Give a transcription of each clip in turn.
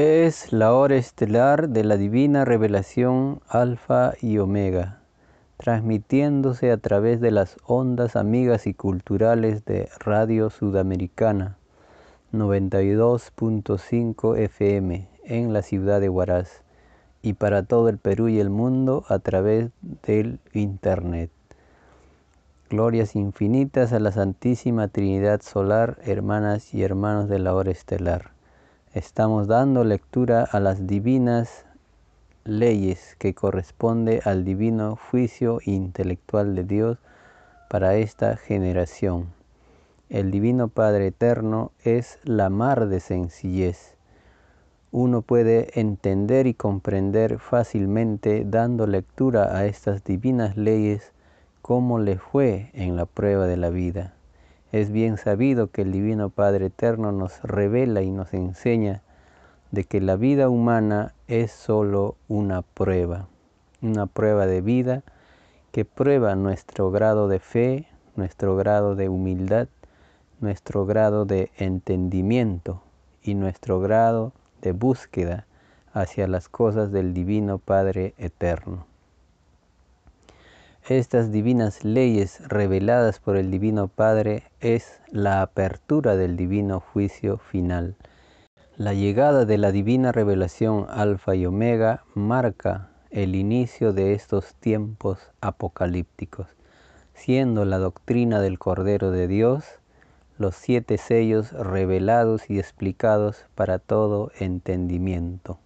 Es la hora estelar de la divina revelación Alfa y Omega, transmitiéndose a través de las ondas amigas y culturales de Radio Sudamericana 92.5 FM en la ciudad de Huaraz y para todo el Perú y el mundo a través del Internet. Glorias infinitas a la Santísima Trinidad Solar, hermanas y hermanos de la hora estelar. Estamos dando lectura a las divinas leyes que corresponde al divino juicio intelectual de Dios para esta generación. El Divino Padre Eterno es la mar de sencillez uno puede entender y comprender fácilmente dando lectura a estas divinas leyes cómo le fue en la prueba de la vida. Es bien sabido que el Divino Padre Eterno nos revela y nos enseña de que la vida humana es solo una prueba, una prueba de vida que prueba nuestro grado de fe, nuestro grado de humildad, nuestro grado de entendimiento y nuestro grado de búsqueda hacia las cosas del Divino Padre Eterno. Estas divinas leyes reveladas por el Divino Padre es la apertura del divino juicio final. La llegada de la divina revelación Alfa y Omega marca el inicio de estos tiempos apocalípticos, siendo la doctrina del Cordero de Dios los siete sellos revelados y explicados para todo entendimiento.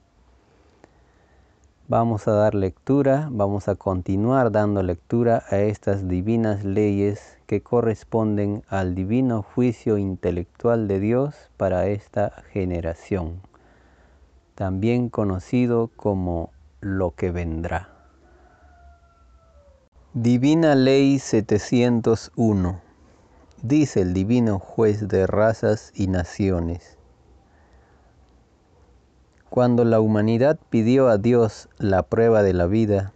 Vamos a dar lectura, vamos a continuar dando lectura a estas divinas leyes que corresponden al divino juicio intelectual de Dios para esta generación, también conocido como lo que vendrá. Divina Ley 701 dice el divino juez de razas y naciones. Cuando la humanidad pidió a Dios la prueba de la vida,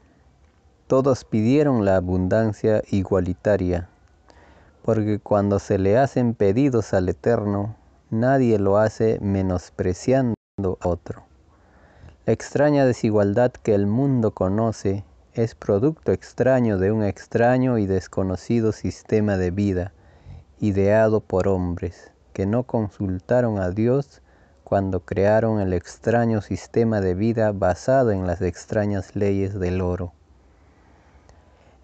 todos pidieron la abundancia igualitaria, porque cuando se le hacen pedidos al Eterno, nadie lo hace menospreciando a otro. La extraña desigualdad que el mundo conoce es producto extraño de un extraño y desconocido sistema de vida ideado por hombres que no consultaron a Dios cuando crearon el extraño sistema de vida basado en las extrañas leyes del oro.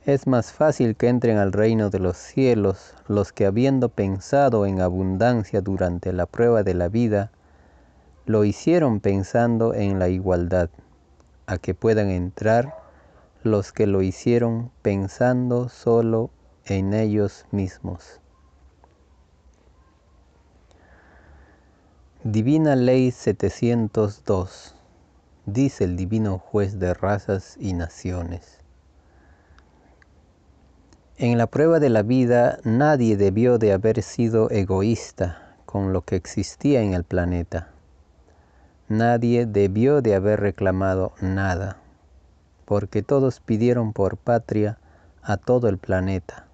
Es más fácil que entren al reino de los cielos los que habiendo pensado en abundancia durante la prueba de la vida, lo hicieron pensando en la igualdad, a que puedan entrar los que lo hicieron pensando solo en ellos mismos. Divina Ley 702, dice el Divino Juez de razas y naciones. En la prueba de la vida nadie debió de haber sido egoísta con lo que existía en el planeta. Nadie debió de haber reclamado nada, porque todos pidieron por patria a todo el planeta.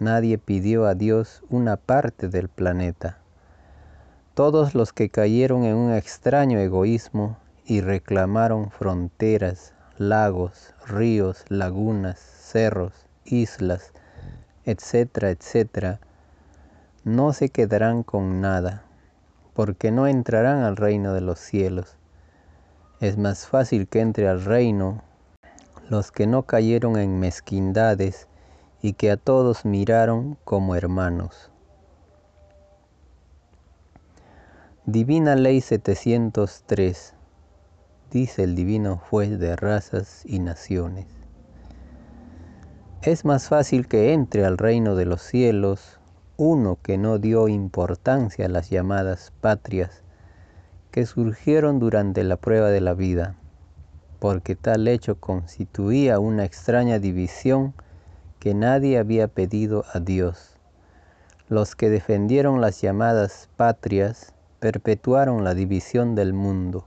Nadie pidió a Dios una parte del planeta todos los que cayeron en un extraño egoísmo y reclamaron fronteras, lagos, ríos, lagunas, cerros, islas, etcétera, etcétera, no se quedarán con nada, porque no entrarán al reino de los cielos. Es más fácil que entre al reino los que no cayeron en mezquindades y que a todos miraron como hermanos. Divina Ley 703, dice el Divino Juez de razas y naciones. Es más fácil que entre al reino de los cielos uno que no dio importancia a las llamadas patrias que surgieron durante la prueba de la vida, porque tal hecho constituía una extraña división que nadie había pedido a Dios. Los que defendieron las llamadas patrias perpetuaron la división del mundo.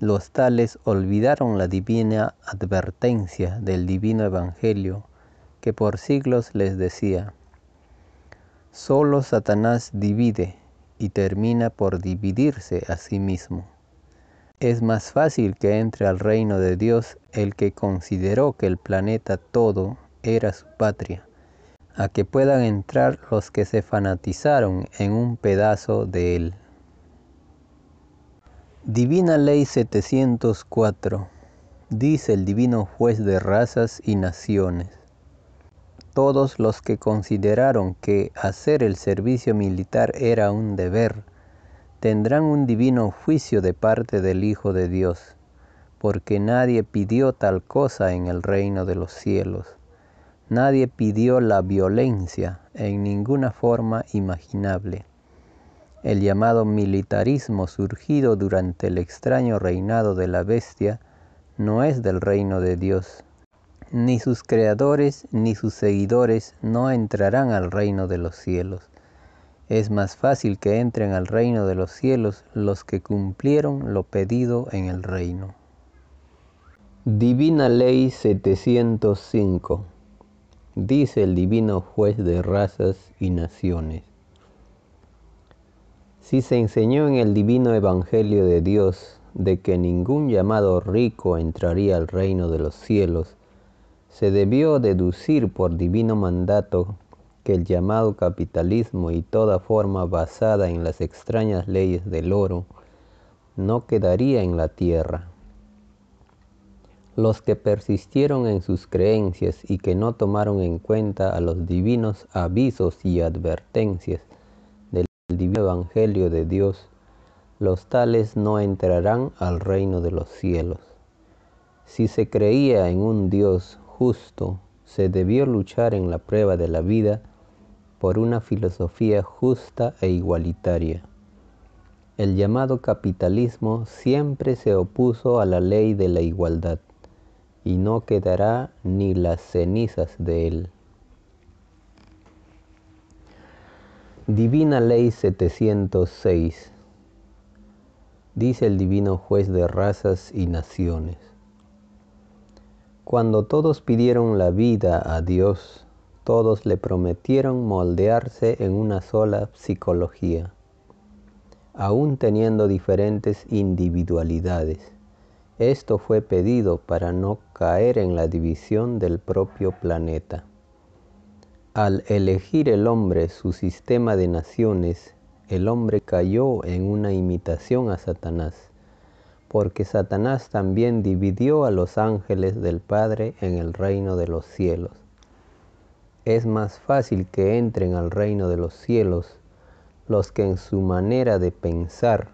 Los tales olvidaron la divina advertencia del divino evangelio que por siglos les decía, solo Satanás divide y termina por dividirse a sí mismo. Es más fácil que entre al reino de Dios el que consideró que el planeta todo era su patria, a que puedan entrar los que se fanatizaron en un pedazo de él. Divina Ley 704 Dice el Divino Juez de razas y naciones. Todos los que consideraron que hacer el servicio militar era un deber, tendrán un divino juicio de parte del Hijo de Dios, porque nadie pidió tal cosa en el reino de los cielos. Nadie pidió la violencia en ninguna forma imaginable. El llamado militarismo surgido durante el extraño reinado de la bestia no es del reino de Dios. Ni sus creadores ni sus seguidores no entrarán al reino de los cielos es más fácil que entren al reino de los cielos los que cumplieron lo pedido en el reino. Divina Ley 705 Dice el Divino Juez de razas y naciones. Si se enseñó en el Divino Evangelio de Dios de que ningún llamado rico entraría al reino de los cielos, se debió deducir por divino mandato que el llamado capitalismo y toda forma basada en las extrañas leyes del oro no quedaría en la tierra. Los que persistieron en sus creencias y que no tomaron en cuenta a los divinos avisos y advertencias del divino Evangelio de Dios, los tales no entrarán al reino de los cielos. Si se creía en un Dios justo, se debió luchar en la prueba de la vida por una filosofía justa e igualitaria. El llamado capitalismo siempre se opuso a la ley de la igualdad y no quedará ni las cenizas de él. Divina Ley 706 Dice el Divino Juez de razas y naciones. Cuando todos pidieron la vida a Dios, todos le prometieron moldearse en una sola psicología, aún teniendo diferentes individualidades. Esto fue pedido para no caer en la división del propio planeta. Al elegir el hombre su sistema de naciones, el hombre cayó en una imitación a Satanás, porque Satanás también dividió a los ángeles del Padre en el reino de los cielos. Es más fácil que entren al reino de los cielos los que en su manera de pensar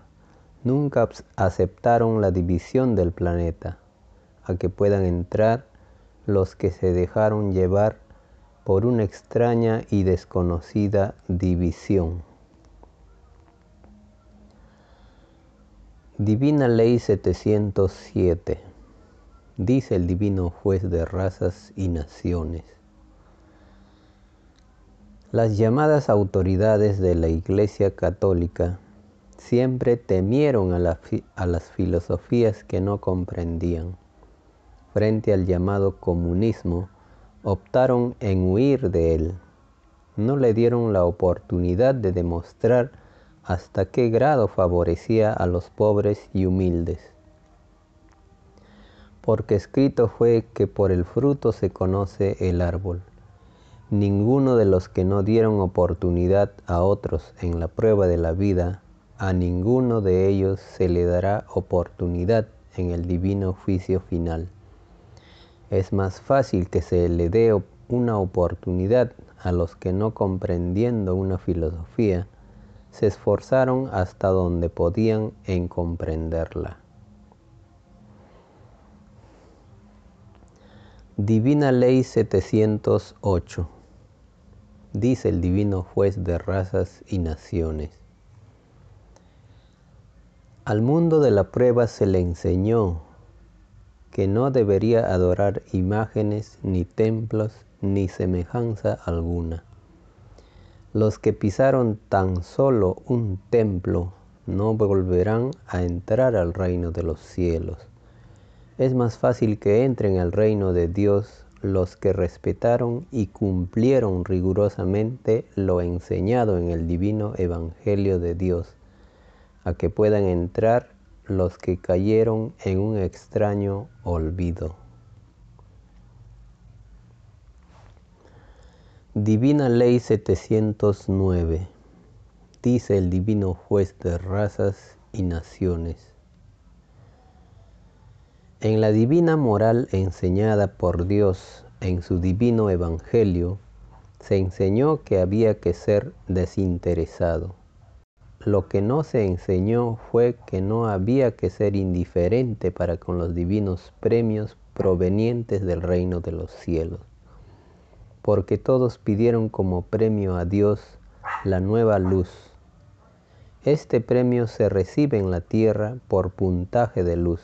nunca aceptaron la división del planeta, a que puedan entrar los que se dejaron llevar por una extraña y desconocida división. Divina Ley 707, dice el Divino Juez de razas y naciones. Las llamadas autoridades de la Iglesia Católica siempre temieron a, las filosofías que no comprendían. Frente al llamado comunismo, optaron en huir de él. No le dieron la oportunidad de demostrar hasta qué grado favorecía a los pobres y humildes. Porque escrito fue que por el fruto se conoce el árbol. Ninguno de los que no dieron oportunidad a otros en la prueba de la vida, a ninguno de ellos se le dará oportunidad en el divino juicio final. Es más fácil que se le dé una oportunidad a los que no comprendiendo una filosofía, se esforzaron hasta donde podían en comprenderla. Divina Ley 708 dice el divino juez de razas y naciones. Al mundo de la prueba se le enseñó que no debería adorar imágenes, ni templos, ni semejanza alguna. Los que pisaron tan solo un templo no volverán a entrar al reino de los cielos. Es más fácil que entren al reino de Dios los que respetaron y cumplieron rigurosamente lo enseñado en el divino Evangelio de Dios, a que puedan entrar los que cayeron en un extraño olvido. Divina Ley 709 dice el divino juez de razas y naciones. En la divina moral enseñada por Dios en su divino evangelio, se enseñó que había que ser desinteresado. Lo que no se enseñó fue que no había que ser indiferente para con los divinos premios provenientes del reino de los cielos, porque todos pidieron como premio a Dios la nueva luz. Este premio se recibe en la tierra por puntaje de luz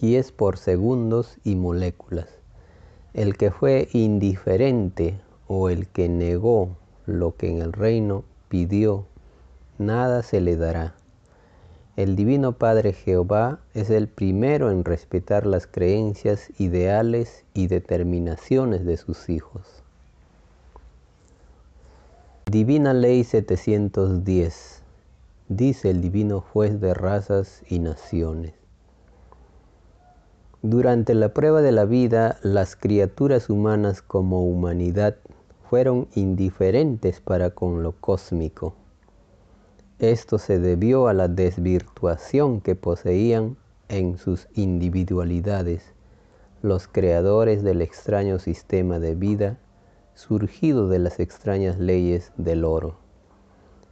y es por segundos y moléculas. El que fue indiferente o el que negó lo que en el reino pidió, nada se le dará. El Divino Padre Jehová es el primero en respetar las creencias, ideales y determinaciones de sus hijos. Divina Ley 710, dice el Divino Juez de razas y naciones. Durante la prueba de la vida, las criaturas humanas como humanidad fueron indiferentes para con lo cósmico. Esto se debió a la desvirtuación que poseían en sus individualidades los creadores del extraño sistema de vida surgido de las extrañas leyes del oro.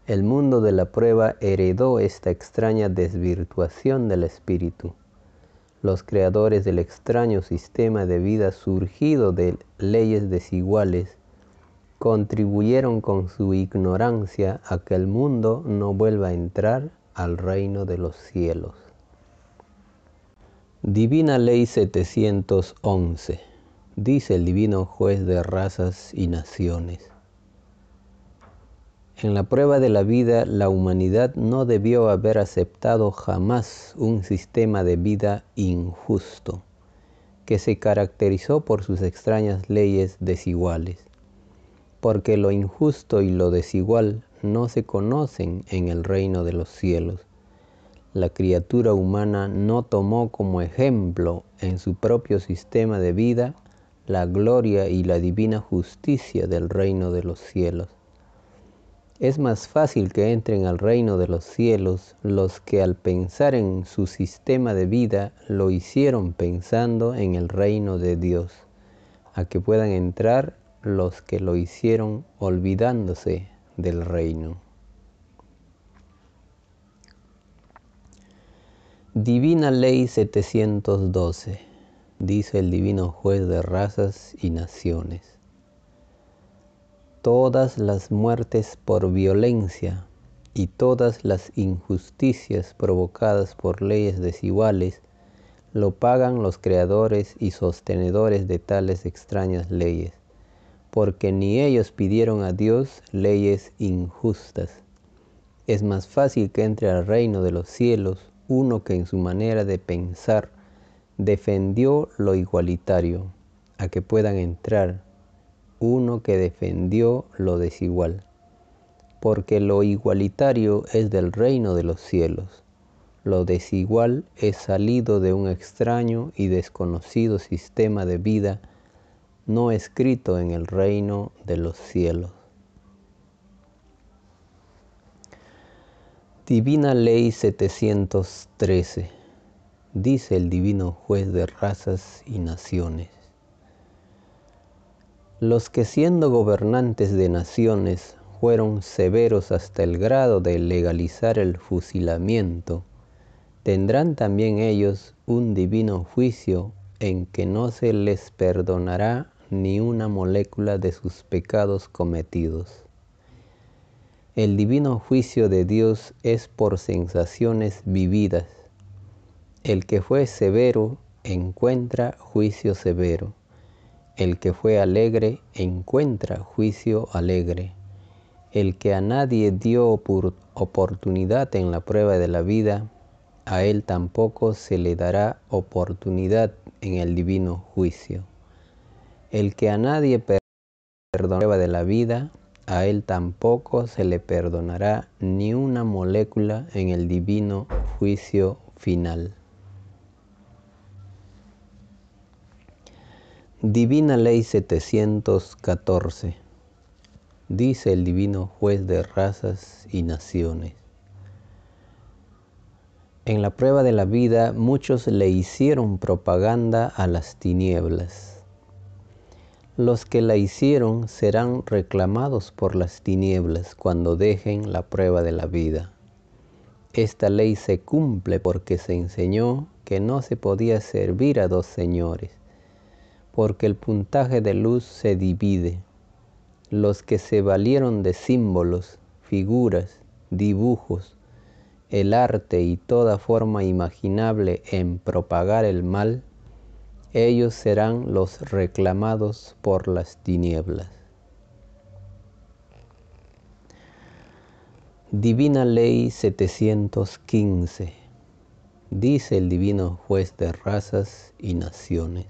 El mundo de la prueba heredó esta extraña desvirtuación del espíritu los creadores del extraño sistema de vida surgido de leyes desiguales contribuyeron con su ignorancia a que el mundo no vuelva a entrar al reino de los cielos. Divina Ley 711, dice el Divino Juez de razas y naciones. En la prueba de la vida, la humanidad no debió haber aceptado jamás un sistema de vida injusto, que se caracterizó por sus extrañas leyes desiguales, porque lo injusto y lo desigual no se conocen en el reino de los cielos. La criatura humana no tomó como ejemplo en su propio sistema de vida la gloria y la divina justicia del reino de los cielos es más fácil que entren al reino de los cielos los que al pensar en su sistema de vida lo hicieron pensando en el reino de Dios, a que puedan entrar los que lo hicieron olvidándose del reino. Divina Ley 712, dice el Divino Juez de razas y naciones todas las muertes por violencia y todas las injusticias provocadas por leyes desiguales lo pagan los creadores y sostenedores de tales extrañas leyes, porque ni ellos pidieron a Dios leyes injustas. Es más fácil que entre al reino de los cielos uno que en su manera de pensar defendió lo igualitario, a que puedan entrar uno que defendió lo desigual, porque lo igualitario es del reino de los cielos, lo desigual es salido de un extraño y desconocido sistema de vida no escrito en el reino de los cielos. Divina Ley 713, dice el Divino Juez de razas y naciones. Los que siendo gobernantes de naciones fueron severos hasta el grado de legalizar el fusilamiento, tendrán también ellos un divino juicio en que no se les perdonará ni una molécula de sus pecados cometidos. El divino juicio de Dios es por sensaciones vividas. El que fue severo encuentra juicio severo el que fue alegre encuentra juicio alegre. El que a nadie dio oportunidad en la prueba de la vida, a él tampoco se le dará oportunidad en el divino juicio. El que a nadie perdona de la vida, a él tampoco se le perdonará ni una molécula en el divino juicio final. Divina Ley 714 Dice el Divino Juez de razas y naciones. En la prueba de la vida muchos le hicieron propaganda a las tinieblas. Los que la hicieron serán reclamados por las tinieblas cuando dejen la prueba de la vida. Esta ley se cumple porque se enseñó que no se podía servir a dos señores, porque el puntaje de luz se divide. Los que se valieron de símbolos, figuras, dibujos, el arte y toda forma imaginable en propagar el mal, ellos serán los reclamados por las tinieblas. Divina Ley 715 Dice el Divino Juez de razas y naciones.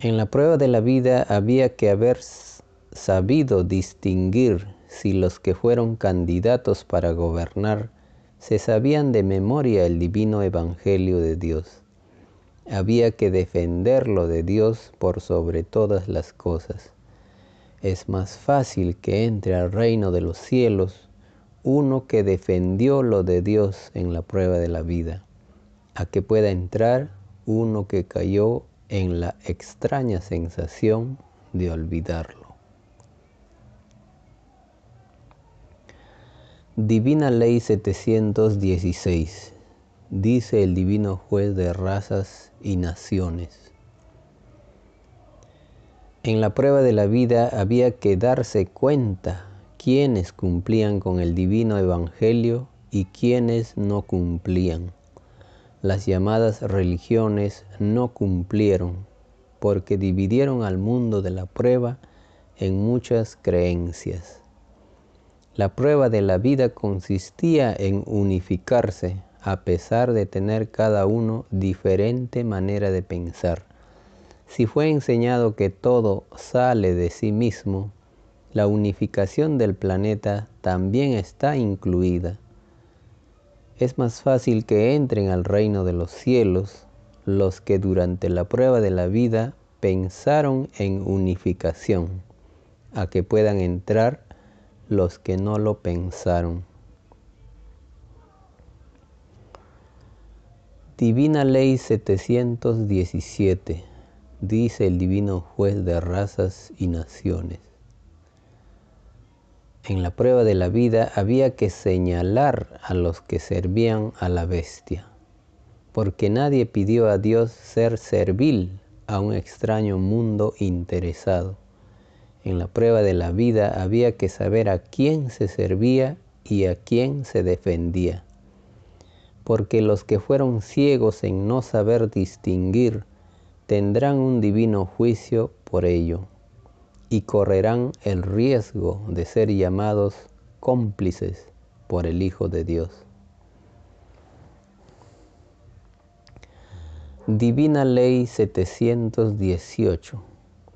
En la prueba de la vida había que haber sabido distinguir si los que fueron candidatos para gobernar se sabían de memoria el divino evangelio de Dios. Había que defenderlo de Dios por sobre todas las cosas. Es más fácil que entre al reino de los cielos uno que defendió lo de Dios en la prueba de la vida, a que pueda entrar uno que cayó en la extraña sensación de olvidarlo. Divina Ley 716, dice el Divino Juez de razas y naciones. En la prueba de la vida había que darse cuenta quiénes cumplían con el divino evangelio y quiénes no cumplían. Las llamadas religiones no cumplieron porque dividieron al mundo de la prueba en muchas creencias. La prueba de la vida consistía en unificarse a pesar de tener cada uno diferente manera de pensar. Si fue enseñado que todo sale de sí mismo, la unificación del planeta también está incluida. Es más fácil que entren al reino de los cielos los que durante la prueba de la vida pensaron en unificación, a que puedan entrar los que no lo pensaron. Divina Ley 717, dice el Divino Juez de razas y naciones. En la prueba de la vida había que señalar a los que servían a la bestia, porque nadie pidió a Dios ser servil a un extraño mundo interesado en la prueba de la vida había que saber a quién se servía y a quién se defendía. Porque los que fueron ciegos en no saber distinguir tendrán un divino juicio por ello y correrán el riesgo de ser llamados cómplices por el Hijo de Dios. Divina Ley 718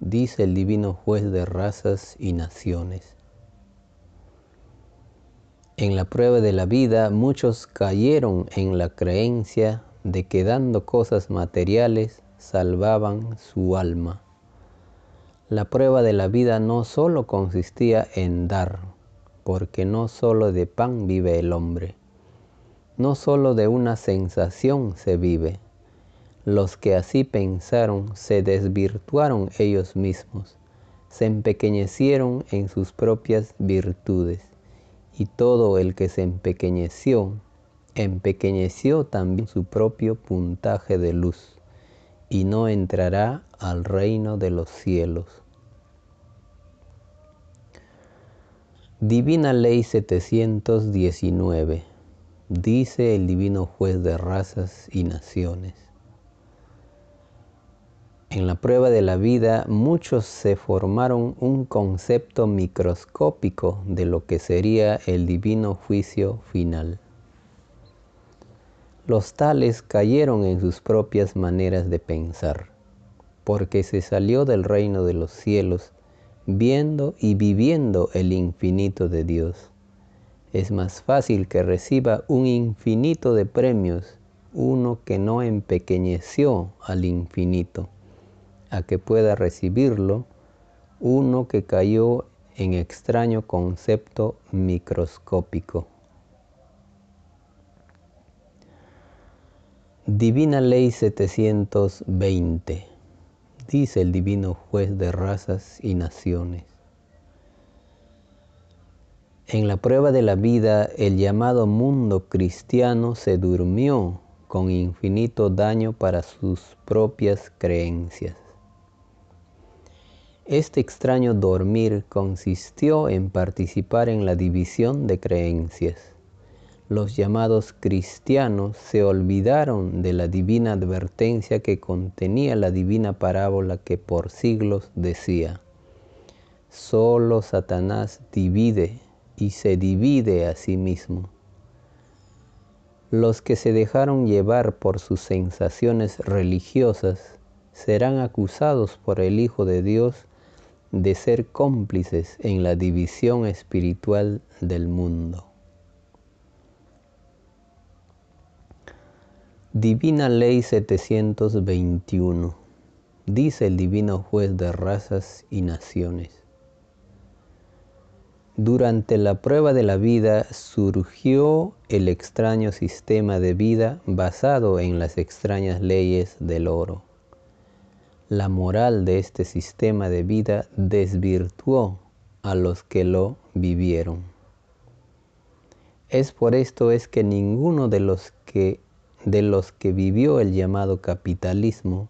dice el divino juez de razas y naciones. En la prueba de la vida muchos cayeron en la creencia de que dando cosas materiales salvaban su alma. La prueba de la vida no solo consistía en dar, porque no solo de pan vive el hombre, no solo de una sensación se vive, los que así pensaron se desvirtuaron ellos mismos, se empequeñecieron en sus propias virtudes, y todo el que se empequeñeció, empequeñeció también su propio puntaje de luz, y no entrará al reino de los cielos. Divina Ley 719, dice el Divino Juez de razas y naciones. En la prueba de la vida muchos se formaron un concepto microscópico de lo que sería el divino juicio final. Los tales cayeron en sus propias maneras de pensar, porque se salió del reino de los cielos viendo y viviendo el infinito de Dios. Es más fácil que reciba un infinito de premios uno que no empequeñeció al infinito, a que pueda recibirlo uno que cayó en extraño concepto microscópico. Divina Ley 720, dice el Divino Juez de Razas y Naciones. En la prueba de la vida, el llamado mundo cristiano se durmió con infinito daño para sus propias creencias. Este extraño dormir consistió en participar en la división de creencias los llamados cristianos se olvidaron de la divina advertencia que contenía la divina parábola que por siglos decía, solo Satanás divide y se divide a sí mismo. Los que se dejaron llevar por sus sensaciones religiosas serán acusados por el Hijo de Dios de ser cómplices en la división espiritual del mundo. Divina Ley 721, dice el Divino Juez de Razas y Naciones. Durante la prueba de la vida surgió el extraño sistema de vida basado en las extrañas leyes del oro. La moral de este sistema de vida desvirtuó a los que lo vivieron. Es por esto es que ninguno de los que de los que vivió el llamado capitalismo,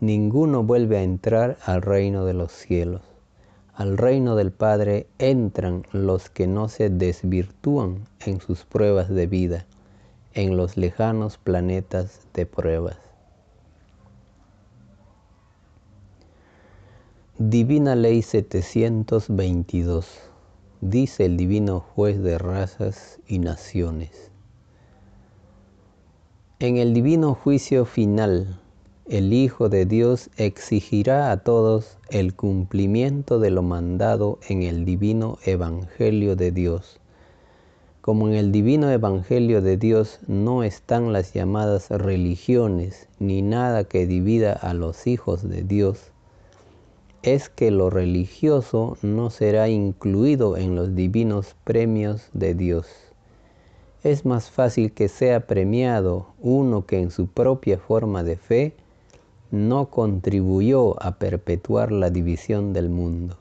ninguno vuelve a entrar al reino de los cielos. Al reino del Padre entran los que no se desvirtúan en sus pruebas de vida, en los lejanos planetas de pruebas. Divina Ley 722, dice el Divino Juez de Razas y Naciones. En el divino juicio final, el Hijo de Dios exigirá a todos el cumplimiento de lo mandado en el divino Evangelio de Dios. Como en el divino Evangelio de Dios no están las llamadas religiones ni nada que divida a los hijos de Dios, es que lo religioso no será incluido en los divinos premios de Dios es más fácil que sea premiado uno que en su propia forma de fe no contribuyó a perpetuar la división del mundo,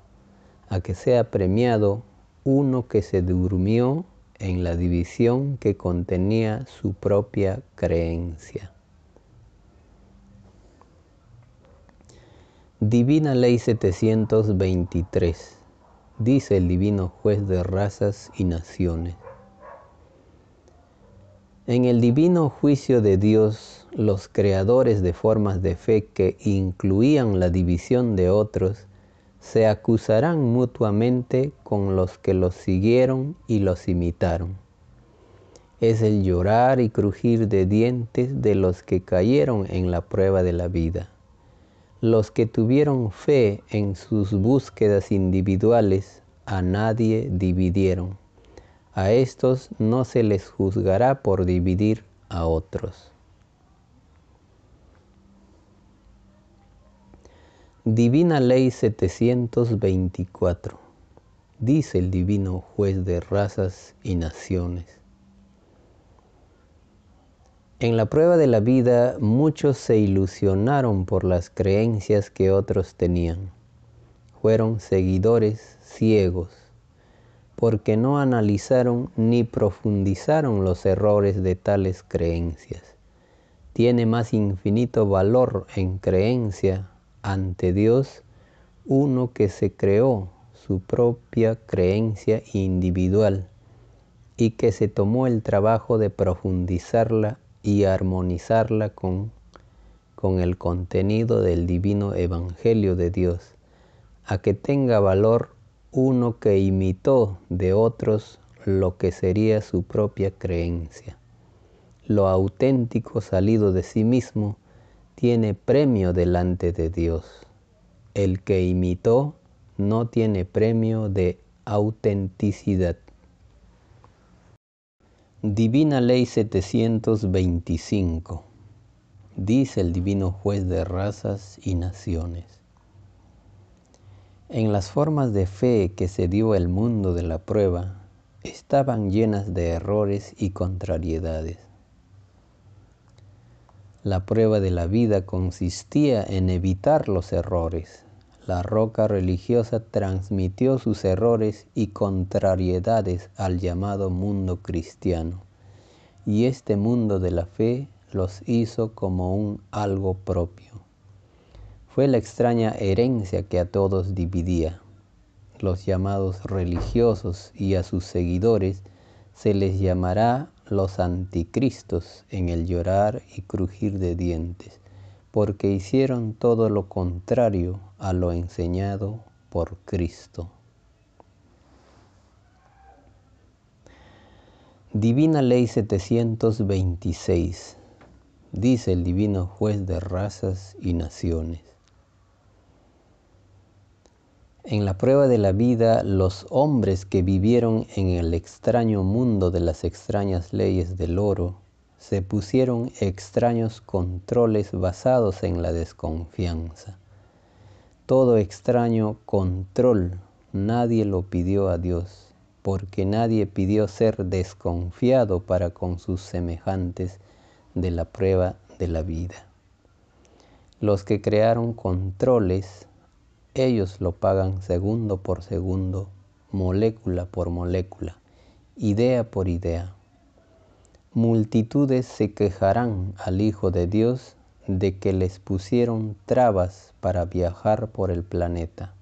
a que sea premiado uno que se durmió en la división que contenía su propia creencia. Divina Ley 723, dice el Divino Juez de Razas y Naciones. En el divino juicio de Dios, los creadores de formas de fe que incluían la división de otros, se acusarán mutuamente con los que los siguieron y los imitaron. Es el llorar y crujir de dientes de los que cayeron en la prueba de la vida. Los que tuvieron fe en sus búsquedas individuales, a nadie dividieron a estos no se les juzgará por dividir a otros. Divina Ley 724, dice el Divino Juez de Razas y Naciones. En la prueba de la vida muchos se ilusionaron por las creencias que otros tenían. Fueron seguidores ciegos porque no analizaron ni profundizaron los errores de tales creencias. Tiene más infinito valor en creencia ante Dios uno que se creó su propia creencia individual y que se tomó el trabajo de profundizarla y armonizarla con, con el contenido del divino evangelio de Dios, a que tenga valor uno que imitó de otros lo que sería su propia creencia. Lo auténtico salido de sí mismo tiene premio delante de Dios. El que imitó no tiene premio de autenticidad. Divina Ley 725, dice el Divino Juez de razas y naciones. En las formas de fe que se dio el mundo de la prueba, estaban llenas de errores y contrariedades. La prueba de la vida consistía en evitar los errores. La roca religiosa transmitió sus errores y contrariedades al llamado mundo cristiano, y este mundo de la fe los hizo como un algo propio. Fue la extraña herencia que a todos dividía. Los llamados religiosos y a sus seguidores se les llamará los anticristos en el llorar y crujir de dientes, porque hicieron todo lo contrario a lo enseñado por Cristo. Divina Ley 726, dice el Divino Juez de razas y naciones. En la prueba de la vida, los hombres que vivieron en el extraño mundo de las extrañas leyes del oro, se pusieron extraños controles basados en la desconfianza. Todo extraño control nadie lo pidió a Dios porque nadie pidió ser desconfiado para con sus semejantes de la prueba de la vida. Los que crearon controles, ellos lo pagan segundo por segundo, molécula por molécula, idea por idea. Multitudes se quejarán al Hijo de Dios de que les pusieron trabas para viajar por el planeta.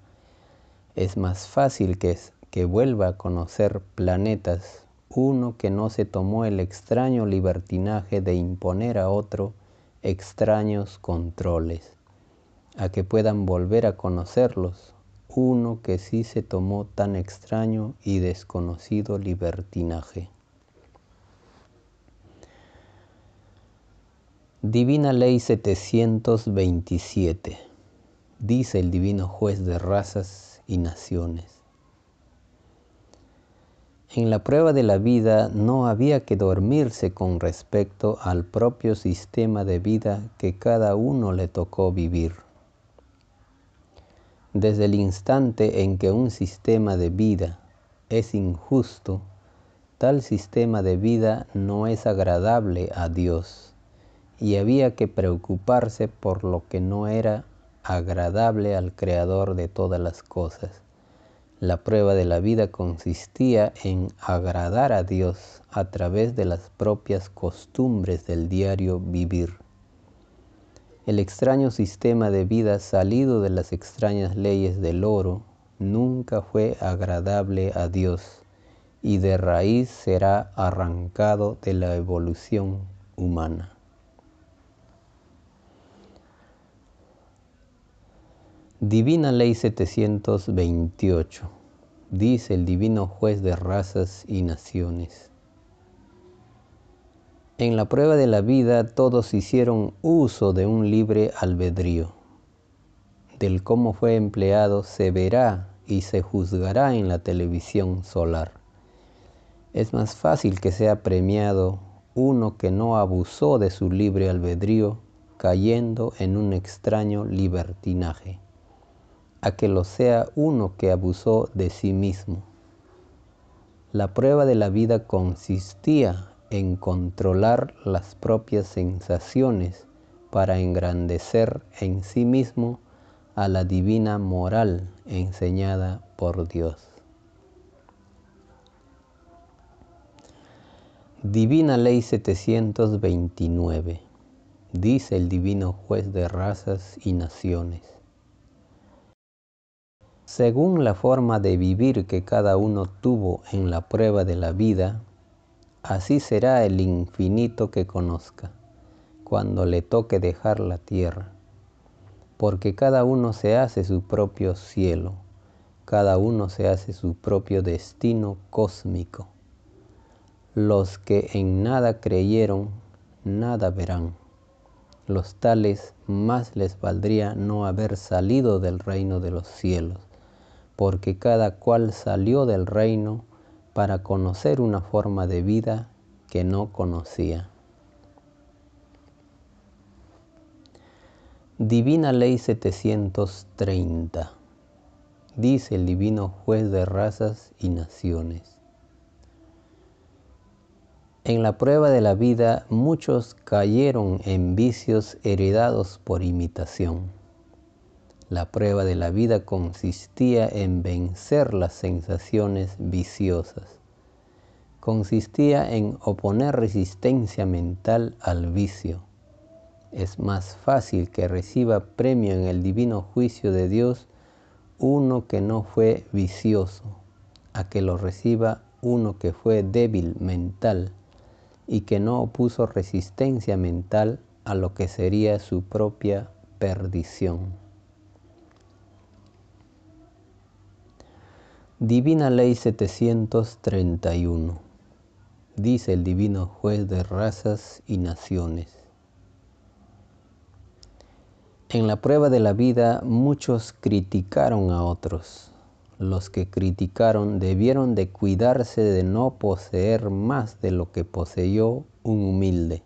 Es más fácil que que vuelva a conocer planetas, uno que no se tomó el extraño libertinaje de imponer a otro extraños controles, a que puedan volver a conocerlos, uno que sí se tomó tan extraño y desconocido libertinaje. Divina Ley 727, dice el Divino Juez de Razas y Naciones. En la prueba de la vida no había que dormirse con respecto al propio sistema de vida que cada uno le tocó vivir. Desde el instante en que un sistema de vida es injusto, tal sistema de vida no es agradable a Dios y había que preocuparse por lo que no era agradable al Creador de todas las cosas. La prueba de la vida consistía en agradar a Dios a través de las propias costumbres del diario vivir. El extraño sistema de vida salido de las extrañas leyes del oro nunca fue agradable a Dios y de raíz será arrancado de la evolución humana. Divina Ley 728, dice el Divino Juez de razas y naciones. En la prueba de la vida todos hicieron uso de un libre albedrío. Del cómo fue empleado se verá y se juzgará en la televisión solar. Es más fácil que sea premiado uno que no abusó de su libre albedrío cayendo en un extraño libertinaje a que lo sea uno que abusó de sí mismo. La prueba de la vida consistía en controlar las propias sensaciones para engrandecer en sí mismo a la divina moral enseñada por Dios. Divina Ley 729, dice el Divino Juez de razas y naciones según la forma de vivir que cada uno tuvo en la prueba de la vida, así será el infinito que conozca, cuando le toque dejar la tierra. Porque cada uno se hace su propio cielo, cada uno se hace su propio destino cósmico. Los que en nada creyeron, nada verán. Los tales más les valdría no haber salido del reino de los cielos porque cada cual salió del reino para conocer una forma de vida que no conocía. Divina Ley 730 dice el divino juez de razas y naciones. En la prueba de la vida muchos cayeron en vicios heredados por imitación. La prueba de la vida consistía en vencer las sensaciones viciosas. Consistía en oponer resistencia mental al vicio. Es más fácil que reciba premio en el divino juicio de Dios uno que no fue vicioso, a que lo reciba uno que fue débil mental y que no opuso resistencia mental a lo que sería su propia perdición. Divina Ley 731 dice el divino juez de razas y naciones. En la prueba de la vida muchos criticaron a otros. Los que criticaron debieron de cuidarse de no poseer más de lo que poseyó un humilde.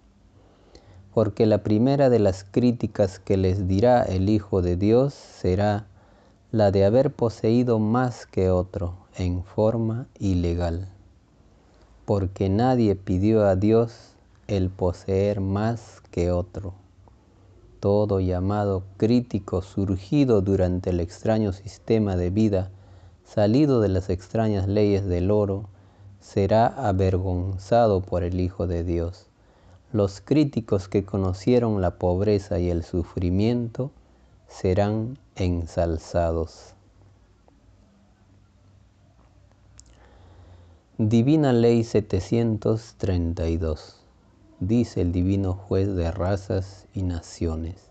Porque la primera de las críticas que les dirá el Hijo de Dios será la de haber poseído más que otro en forma ilegal. Porque nadie pidió a Dios el poseer más que otro todo llamado crítico surgido durante el extraño sistema de vida, salido de las extrañas leyes del oro, será avergonzado por el Hijo de Dios. Los críticos que conocieron la pobreza y el sufrimiento serán ensalzados. Divina Ley 732 dice el divino juez de razas y naciones.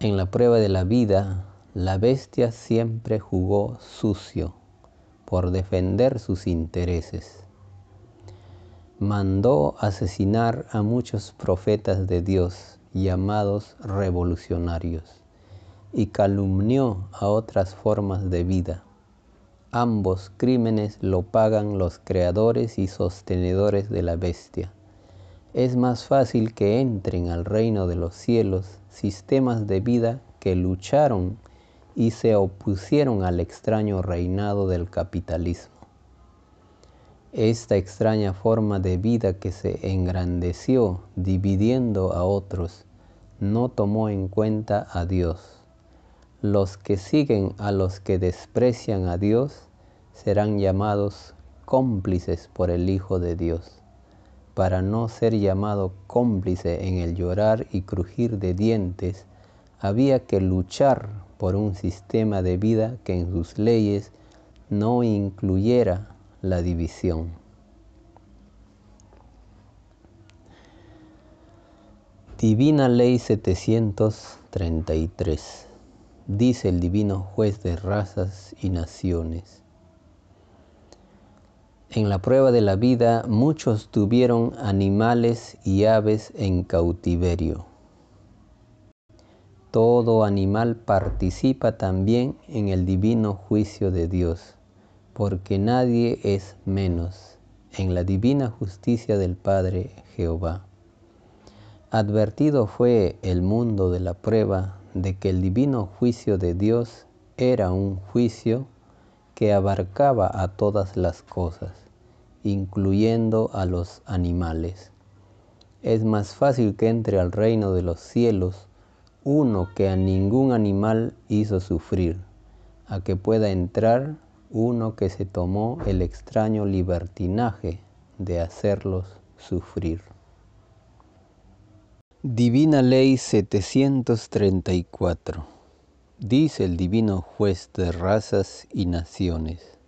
En la prueba de la vida, la bestia siempre jugó sucio por defender sus intereses. Mandó asesinar a muchos profetas de Dios llamados revolucionarios y calumnió a otras formas de vida Ambos crímenes lo pagan los creadores y sostenedores de la bestia. Es más fácil que entren al reino de los cielos sistemas de vida que lucharon y se opusieron al extraño reinado del capitalismo. Esta extraña forma de vida que se engrandeció dividiendo a otros no tomó en cuenta a Dios los que siguen a los que desprecian a Dios serán llamados cómplices por el Hijo de Dios. Para no ser llamado cómplice en el llorar y crujir de dientes, había que luchar por un sistema de vida que en sus leyes no incluyera la división. Divina Ley 733 dice el divino juez de razas y naciones. En la prueba de la vida muchos tuvieron animales y aves en cautiverio. Todo animal participa también en el divino juicio de Dios, porque nadie es menos en la divina justicia del Padre Jehová. Advertido fue el mundo de la prueba de que el divino juicio de Dios era un juicio que abarcaba a todas las cosas, incluyendo a los animales. Es más fácil que entre al reino de los cielos uno que a ningún animal hizo sufrir, a que pueda entrar uno que se tomó el extraño libertinaje de hacerlos sufrir. Divina Ley 734 Dice el Divino Juez de razas y naciones.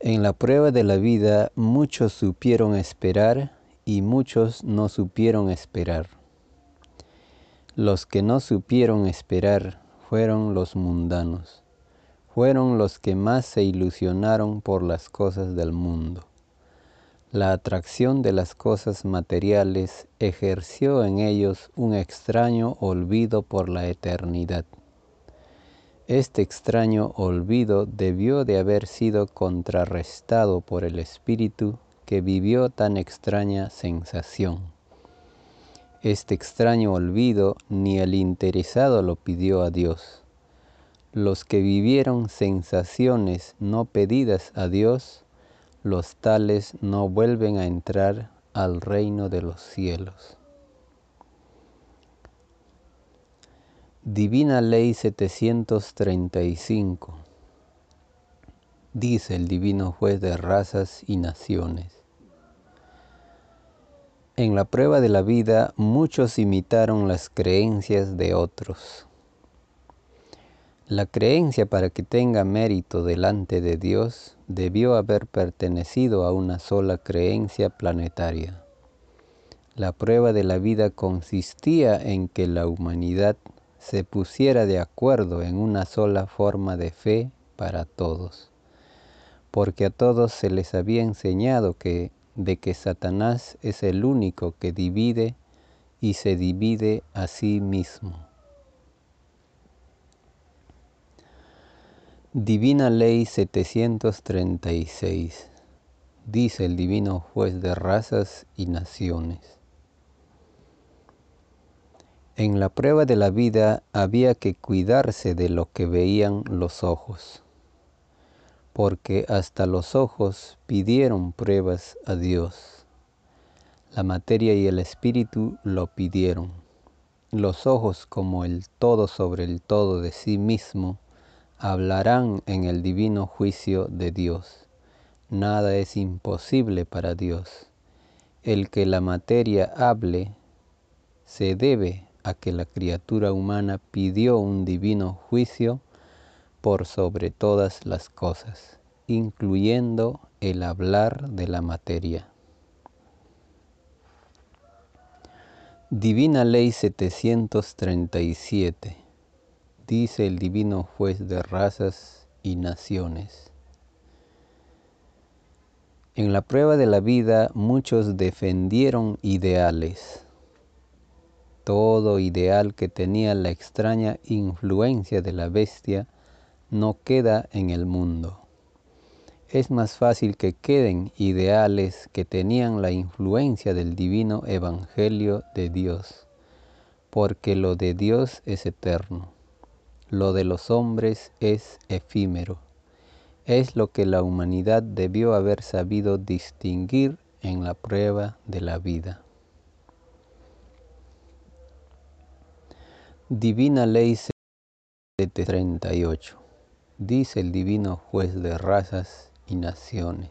En la prueba de la vida muchos supieron esperar y muchos no supieron esperar. Los que no supieron esperar fueron los mundanos, fueron los que más se ilusionaron por las cosas del mundo la atracción de las cosas materiales ejerció en ellos un extraño olvido por la eternidad. Este extraño olvido debió de haber sido contrarrestado por el espíritu que vivió tan extraña sensación. Este extraño olvido ni el interesado lo pidió a Dios. Los que vivieron sensaciones no pedidas a Dios, los tales no vuelven a entrar al reino de los cielos. Divina Ley 735 Dice el Divino Juez de razas y naciones. En la prueba de la vida muchos imitaron las creencias de otros. La creencia para que tenga mérito delante de Dios debió haber pertenecido a una sola creencia planetaria. La prueba de la vida consistía en que la humanidad se pusiera de acuerdo en una sola forma de fe para todos, porque a todos se les había enseñado que de que Satanás es el único que divide y se divide a sí mismo. Divina Ley 736, dice el Divino Juez de razas y naciones. En la prueba de la vida había que cuidarse de lo que veían los ojos, porque hasta los ojos pidieron pruebas a Dios. La materia y el espíritu lo pidieron. Los ojos como el todo sobre el todo de sí mismo hablarán en el divino juicio de Dios. Nada es imposible para Dios. El que la materia hable se debe a que la criatura humana pidió un divino juicio por sobre todas las cosas, incluyendo el hablar de la materia. Divina Ley 737, dice el Divino Juez de razas y naciones. En la prueba de la vida muchos defendieron ideales todo ideal que tenía la extraña influencia de la bestia no queda en el mundo. Es más fácil que queden ideales que tenían la influencia del divino evangelio de Dios, porque lo de Dios es eterno, lo de los hombres es efímero. Es lo que la humanidad debió haber sabido distinguir en la prueba de la vida. Divina Ley 738, dice el Divino Juez de razas y naciones.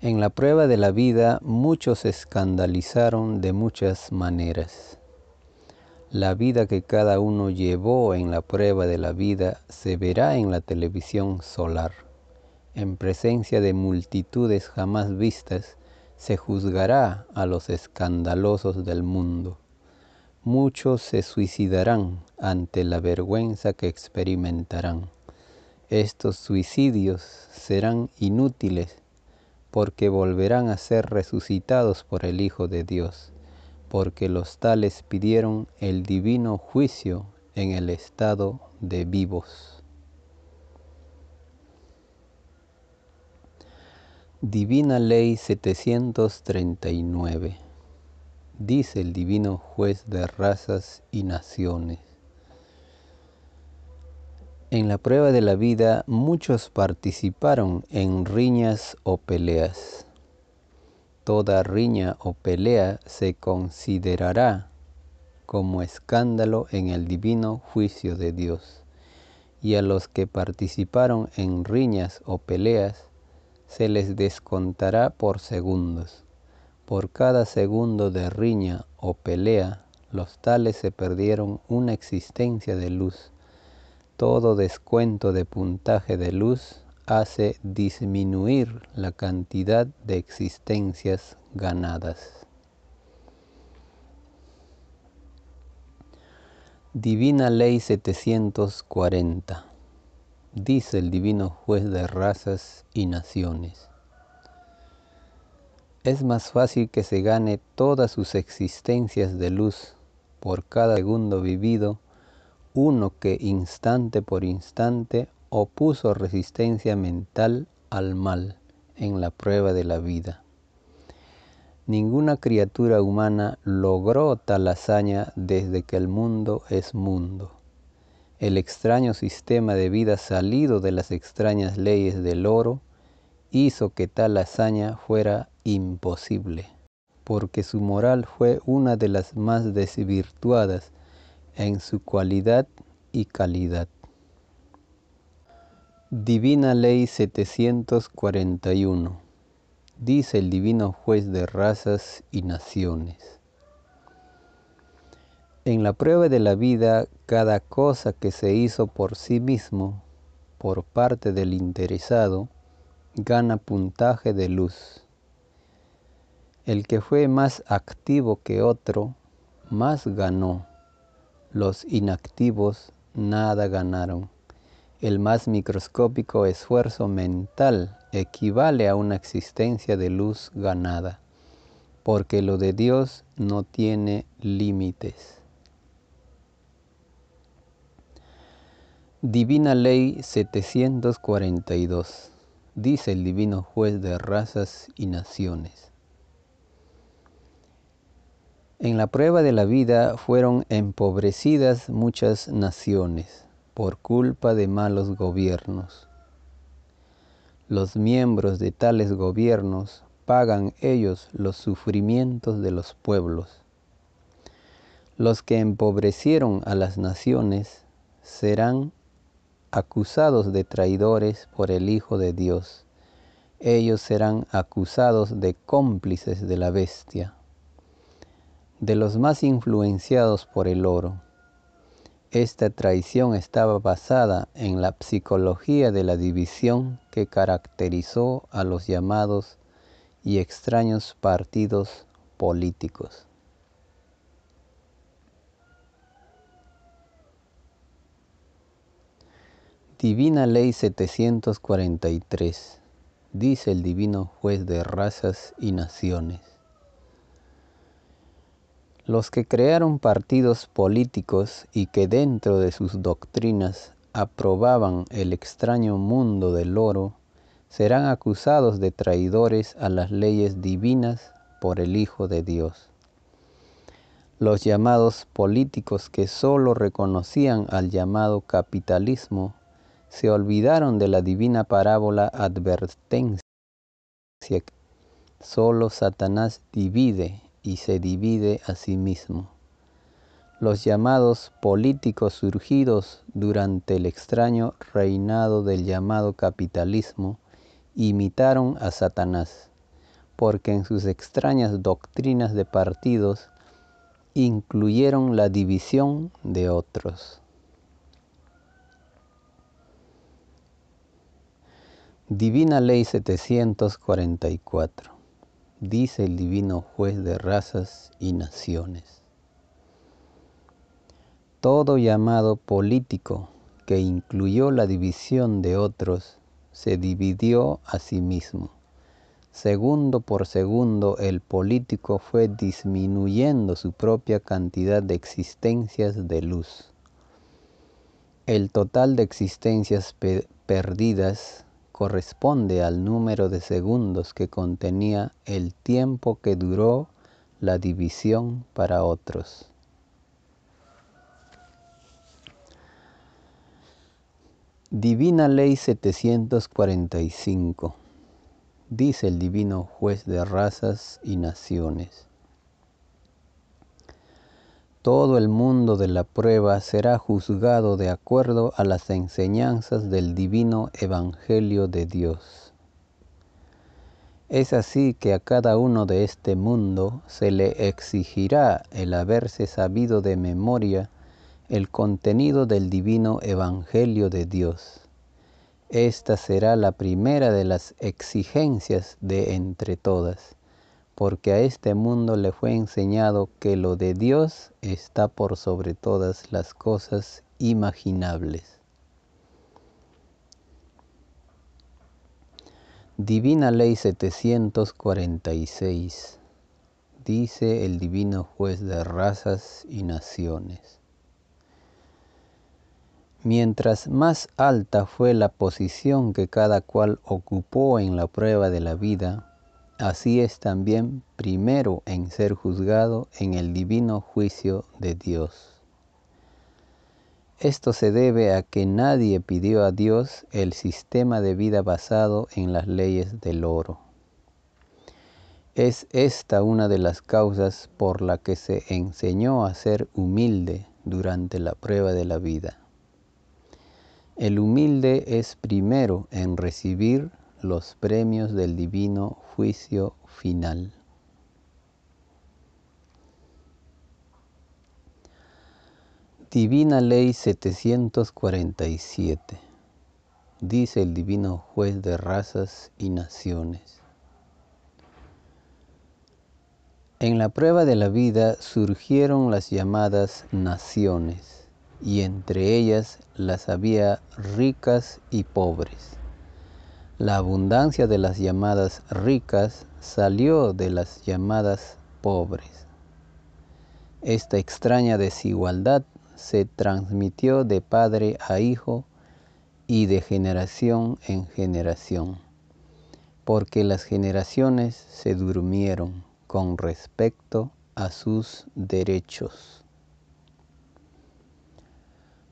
En la prueba de la vida muchos se escandalizaron de muchas maneras. La vida que cada uno llevó en la prueba de la vida se verá en la televisión solar. En presencia de multitudes jamás vistas, se juzgará a los escandalosos del mundo muchos se suicidarán ante la vergüenza que experimentarán. Estos suicidios serán inútiles porque volverán a ser resucitados por el Hijo de Dios, porque los tales pidieron el divino juicio en el estado de vivos. Divina Ley 739 dice el divino juez de razas y naciones. En la prueba de la vida muchos participaron en riñas o peleas. Toda riña o pelea se considerará como escándalo en el divino juicio de Dios. Y a los que participaron en riñas o peleas se les descontará por segundos por cada segundo de riña o pelea, los tales se perdieron una existencia de luz. Todo descuento de puntaje de luz hace disminuir la cantidad de existencias ganadas. Divina Ley 740 Dice el Divino Juez de Razas y Naciones es más fácil que se gane todas sus existencias de luz por cada segundo vivido uno que instante por instante opuso resistencia mental al mal en la prueba de la vida. Ninguna criatura humana logró tal hazaña desde que el mundo es mundo. El extraño sistema de vida salido de las extrañas leyes del oro hizo que tal hazaña fuera imposible, porque su moral fue una de las más desvirtuadas en su cualidad y calidad. Divina Ley 741 Dice el Divino Juez de razas y naciones. En la prueba de la vida, cada cosa que se hizo por sí mismo, por parte del interesado, gana puntaje de luz. El que fue más activo que otro, más ganó. Los inactivos nada ganaron. El más microscópico esfuerzo mental equivale a una existencia de luz ganada, porque lo de Dios no tiene límites. Divina Ley 742, dice el Divino Juez de razas y naciones. En la prueba de la vida fueron empobrecidas muchas naciones por culpa de malos gobiernos. Los miembros de tales gobiernos pagan ellos los sufrimientos de los pueblos. Los que empobrecieron a las naciones serán acusados de traidores por el Hijo de Dios. Ellos serán acusados de cómplices de la bestia, de los más influenciados por el oro. Esta traición estaba basada en la psicología de la división que caracterizó a los llamados y extraños partidos políticos. Divina Ley 743, dice el Divino Juez de razas y naciones. Los que crearon partidos políticos y que dentro de sus doctrinas aprobaban el extraño mundo del oro, serán acusados de traidores a las leyes divinas por el Hijo de Dios. Los llamados políticos que sólo reconocían al llamado capitalismo se olvidaron de la divina parábola advertencia. Solo Satanás divide y se divide a sí mismo. Los llamados políticos surgidos durante el extraño reinado del llamado capitalismo imitaron a Satanás, porque en sus extrañas doctrinas de partidos incluyeron la división de otros. Divina Ley 744, dice el Divino Juez de razas y naciones. Todo llamado político que incluyó la división de otros se dividió a sí mismo. Segundo por segundo el político fue disminuyendo su propia cantidad de existencias de luz. El total de existencias perdidas corresponde al número de segundos que contenía el tiempo que duró la división para otros. Divina Ley 745, dice el Divino Juez de razas y naciones. Todo el mundo de la prueba será juzgado de acuerdo a las enseñanzas del divino Evangelio de Dios. Es así que a cada uno de este mundo se le exigirá el haberse sabido de memoria el contenido del divino Evangelio de Dios. Esta será la primera de las exigencias de entre todas porque a este mundo le fue enseñado que lo de Dios está por sobre todas las cosas imaginables. Divina Ley 746, dice el Divino Juez de razas y naciones. Mientras más alta fue la posición que cada cual ocupó en la prueba de la vida, así es también primero en ser juzgado en el divino juicio de Dios. Esto se debe a que nadie pidió a Dios el sistema de vida basado en las leyes del oro. Es esta una de las causas por la que se enseñó a ser humilde durante la prueba de la vida. El humilde es primero en recibir los premios del divino juicio final. Divina Ley 747. Dice el divino juez de razas y naciones. En la prueba de la vida surgieron las llamadas naciones, y entre ellas las había ricas y pobres. La abundancia de las llamadas ricas salió de las llamadas pobres. Esta extraña desigualdad se transmitió de padre a hijo y de generación en generación, porque las generaciones se durmieron con respecto a sus derechos.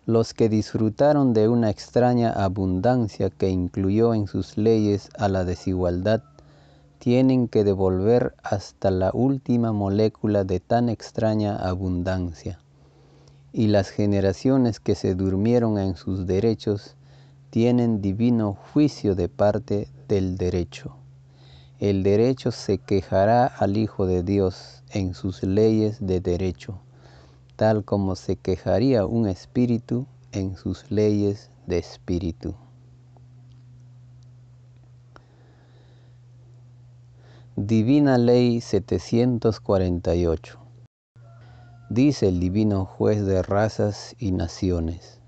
Los que disfrutaron de una extraña abundancia que incluyó en sus leyes a la desigualdad, tienen que devolver hasta la última molécula de tan extraña abundancia y las generaciones que se durmieron en sus derechos tienen divino juicio de parte del derecho. El derecho se quejará al Hijo de Dios en sus leyes de derecho, tal como se quejaría un espíritu en sus leyes de espíritu. Divina Ley 748 dice el divino juez de razas y naciones.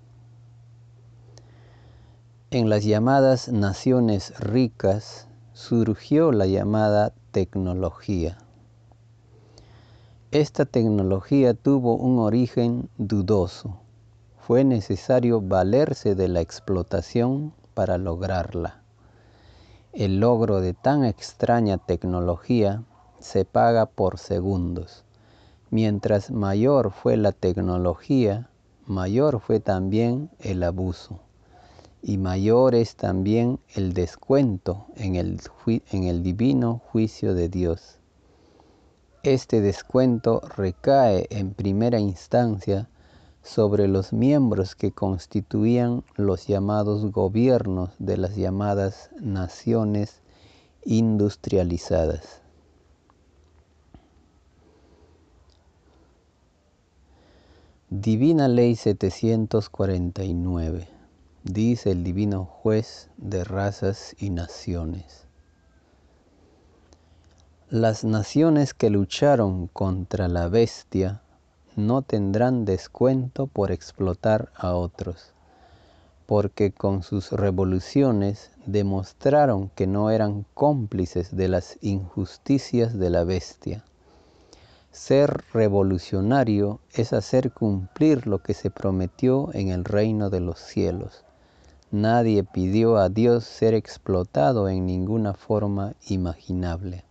En las llamadas naciones ricas surgió la llamada tecnología. Esta tecnología tuvo un origen dudoso. Fue necesario valerse de la explotación para lograrla. El logro de tan extraña tecnología se paga por segundos Mientras mayor fue la tecnología, mayor fue también el abuso y mayor es también el descuento en el, en el divino juicio de Dios. Este descuento recae en primera instancia sobre los miembros que constituían los llamados gobiernos de las llamadas naciones industrializadas. Divina Ley 749, dice el Divino Juez de razas y naciones. Las naciones que lucharon contra la bestia no tendrán descuento por explotar a otros, porque con sus revoluciones demostraron que no eran cómplices de las injusticias de la bestia ser revolucionario es hacer cumplir lo que se prometió en el reino de los cielos. Nadie pidió a Dios ser explotado en ninguna forma imaginable,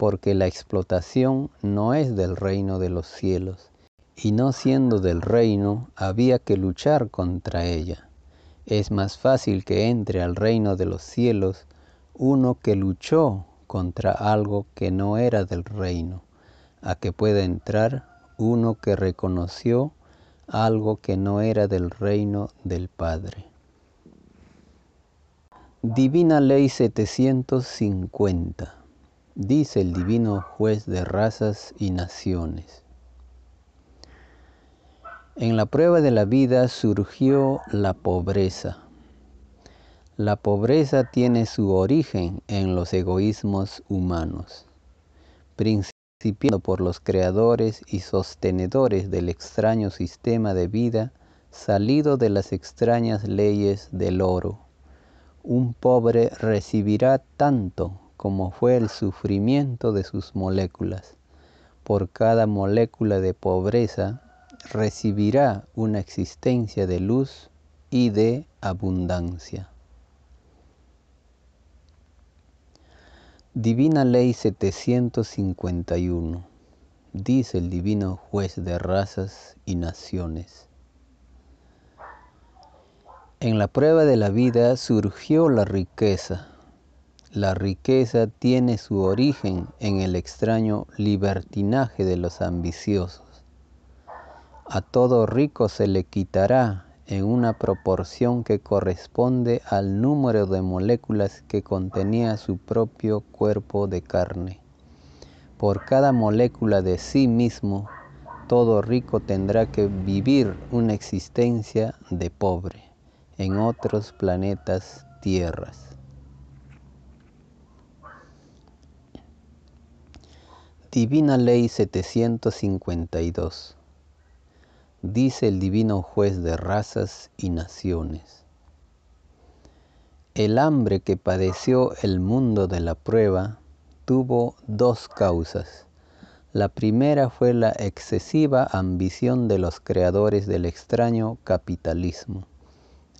porque la explotación no es del reino de los cielos, y no siendo del reino había que luchar contra ella. Es más fácil que entre al reino de los cielos uno que luchó contra algo que no era del reino a que pueda entrar uno que reconoció algo que no era del reino del Padre. Divina Ley 750, dice el Divino Juez de razas y naciones. En la prueba de la vida surgió la pobreza. La pobreza tiene su origen en los egoísmos humanos, por los creadores y sostenedores del extraño sistema de vida salido de las extrañas leyes del oro. Un pobre recibirá tanto como fue el sufrimiento de sus moléculas. Por cada molécula de pobreza recibirá una existencia de luz y de abundancia. Divina Ley 751, dice el Divino Juez de razas y naciones. En la prueba de la vida surgió la riqueza. La riqueza tiene su origen en el extraño libertinaje de los ambiciosos. A todo rico se le quitará en una proporción que corresponde al número de moléculas que contenía su propio cuerpo de carne. Por cada molécula de sí mismo, todo rico tendrá que vivir una existencia de pobre en otros planetas tierras. Divina Ley 752 dice el divino juez de razas y naciones. El hambre que padeció el mundo de la prueba tuvo dos causas. La primera fue la excesiva ambición de los creadores del extraño capitalismo.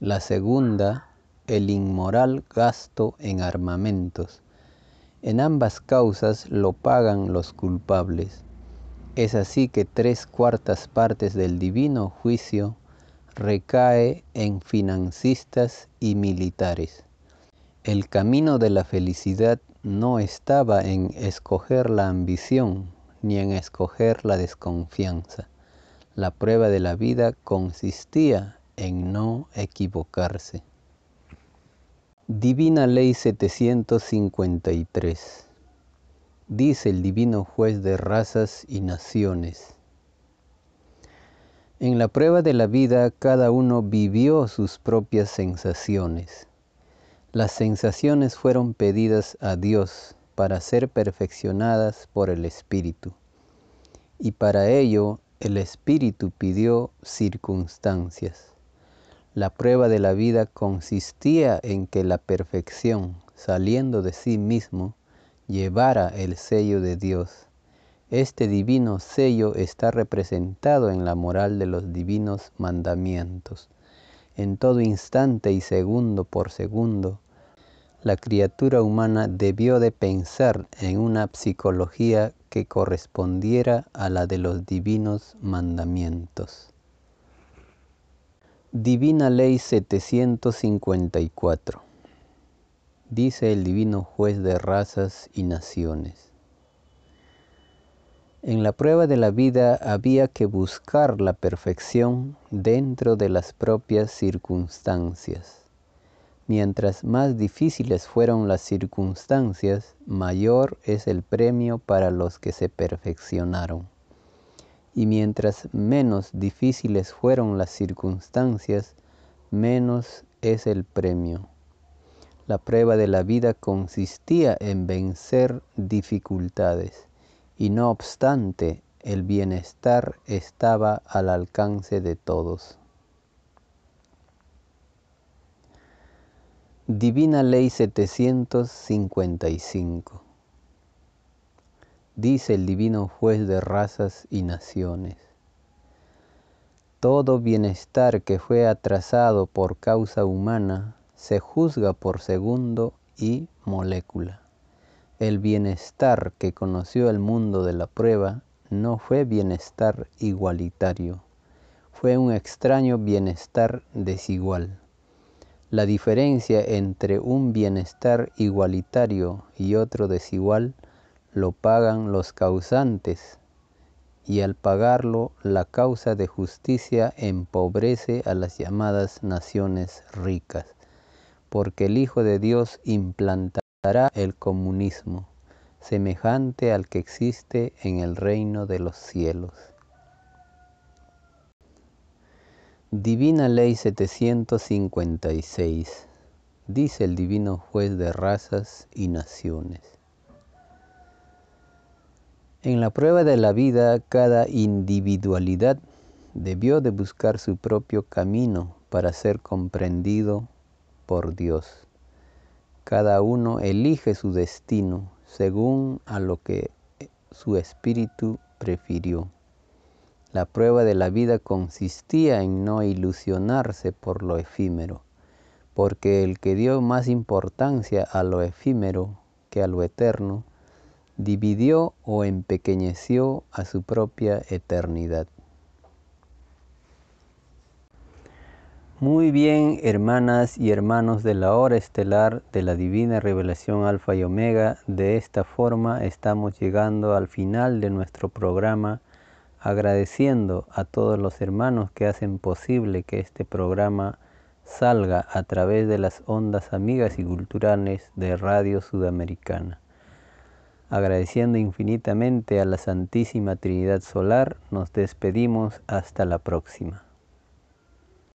La segunda, el inmoral gasto en armamentos. En ambas causas lo pagan los culpables es así que tres cuartas partes del divino juicio recae en financistas y militares. El camino de la felicidad no estaba en escoger la ambición ni en escoger la desconfianza. La prueba de la vida consistía en no equivocarse. Divina Ley 753 dice el divino juez de razas y naciones. En la prueba de la vida cada uno vivió sus propias sensaciones. Las sensaciones fueron pedidas a Dios para ser perfeccionadas por el Espíritu. Y para ello el Espíritu pidió circunstancias. La prueba de la vida consistía en que la perfección, saliendo de sí mismo, llevara el sello de Dios. Este divino sello está representado en la moral de los divinos mandamientos. En todo instante y segundo por segundo, la criatura humana debió de pensar en una psicología que correspondiera a la de los divinos mandamientos. Divina Ley 754 dice el divino juez de razas y naciones. En la prueba de la vida había que buscar la perfección dentro de las propias circunstancias. Mientras más difíciles fueron las circunstancias, mayor es el premio para los que se perfeccionaron. Y mientras menos difíciles fueron las circunstancias, menos es el premio. La prueba de la vida consistía en vencer dificultades y no obstante el bienestar estaba al alcance de todos. Divina Ley 755 Dice el Divino Juez de razas y naciones. Todo bienestar que fue atrasado por causa humana se juzga por segundo y molécula. El bienestar que conoció el mundo de la prueba no fue bienestar igualitario, fue un extraño bienestar desigual. La diferencia entre un bienestar igualitario y otro desigual lo pagan los causantes y al pagarlo la causa de justicia empobrece a las llamadas naciones ricas porque el Hijo de Dios implantará el comunismo, semejante al que existe en el reino de los cielos. Divina Ley 756, dice el Divino Juez de razas y naciones. En la prueba de la vida, cada individualidad debió de buscar su propio camino para ser comprendido por Dios. Cada uno elige su destino según a lo que su espíritu prefirió. La prueba de la vida consistía en no ilusionarse por lo efímero, porque el que dio más importancia a lo efímero que a lo eterno, dividió o empequeñeció a su propia eternidad. Muy bien, hermanas y hermanos de la hora estelar de la divina revelación Alfa y Omega, de esta forma estamos llegando al final de nuestro programa agradeciendo a todos los hermanos que hacen posible que este programa salga a través de las ondas amigas y culturales de Radio Sudamericana. Agradeciendo infinitamente a la Santísima Trinidad Solar, nos despedimos hasta la próxima.